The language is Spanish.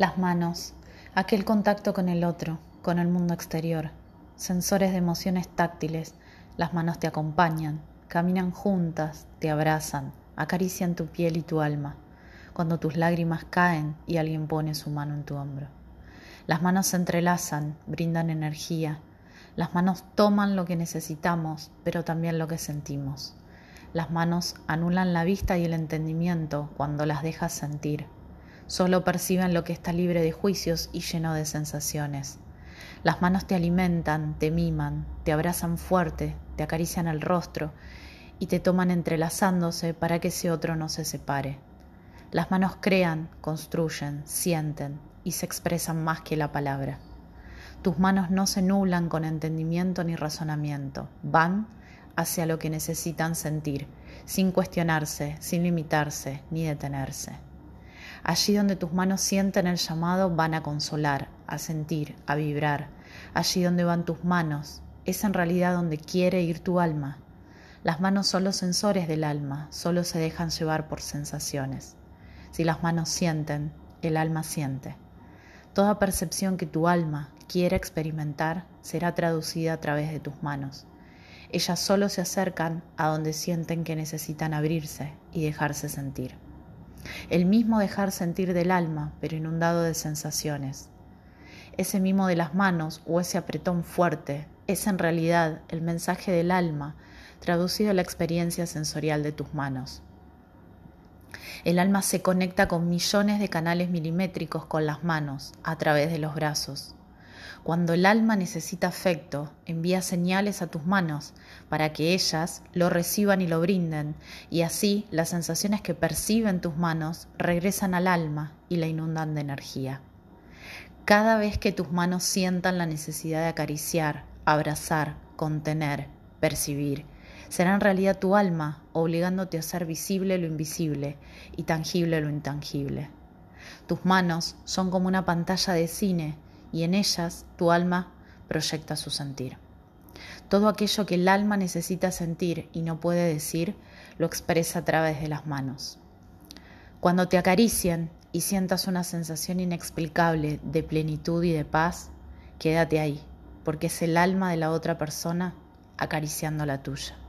Las manos, aquel contacto con el otro, con el mundo exterior, sensores de emociones táctiles, las manos te acompañan, caminan juntas, te abrazan, acarician tu piel y tu alma, cuando tus lágrimas caen y alguien pone su mano en tu hombro. Las manos se entrelazan, brindan energía, las manos toman lo que necesitamos, pero también lo que sentimos. Las manos anulan la vista y el entendimiento cuando las dejas sentir Solo perciben lo que está libre de juicios y lleno de sensaciones. Las manos te alimentan, te miman, te abrazan fuerte, te acarician el rostro y te toman entrelazándose para que ese otro no se separe. Las manos crean, construyen, sienten y se expresan más que la palabra. Tus manos no se nublan con entendimiento ni razonamiento, van hacia lo que necesitan sentir, sin cuestionarse, sin limitarse ni detenerse. Allí donde tus manos sienten el llamado van a consolar, a sentir, a vibrar. Allí donde van tus manos es en realidad donde quiere ir tu alma. Las manos son los sensores del alma, solo se dejan llevar por sensaciones. Si las manos sienten, el alma siente. Toda percepción que tu alma quiera experimentar será traducida a través de tus manos. Ellas solo se acercan a donde sienten que necesitan abrirse y dejarse sentir el mismo dejar sentir del alma, pero inundado de sensaciones. Ese mimo de las manos o ese apretón fuerte es en realidad el mensaje del alma traducido a la experiencia sensorial de tus manos. El alma se conecta con millones de canales milimétricos con las manos a través de los brazos. Cuando el alma necesita afecto, envía señales a tus manos para que ellas lo reciban y lo brinden, y así las sensaciones que perciben tus manos regresan al alma y la inundan de energía. Cada vez que tus manos sientan la necesidad de acariciar, abrazar, contener, percibir, será en realidad tu alma obligándote a hacer visible lo invisible y tangible lo intangible. Tus manos son como una pantalla de cine y en ellas tu alma proyecta su sentir. Todo aquello que el alma necesita sentir y no puede decir, lo expresa a través de las manos. Cuando te acaricien y sientas una sensación inexplicable de plenitud y de paz, quédate ahí, porque es el alma de la otra persona acariciando la tuya.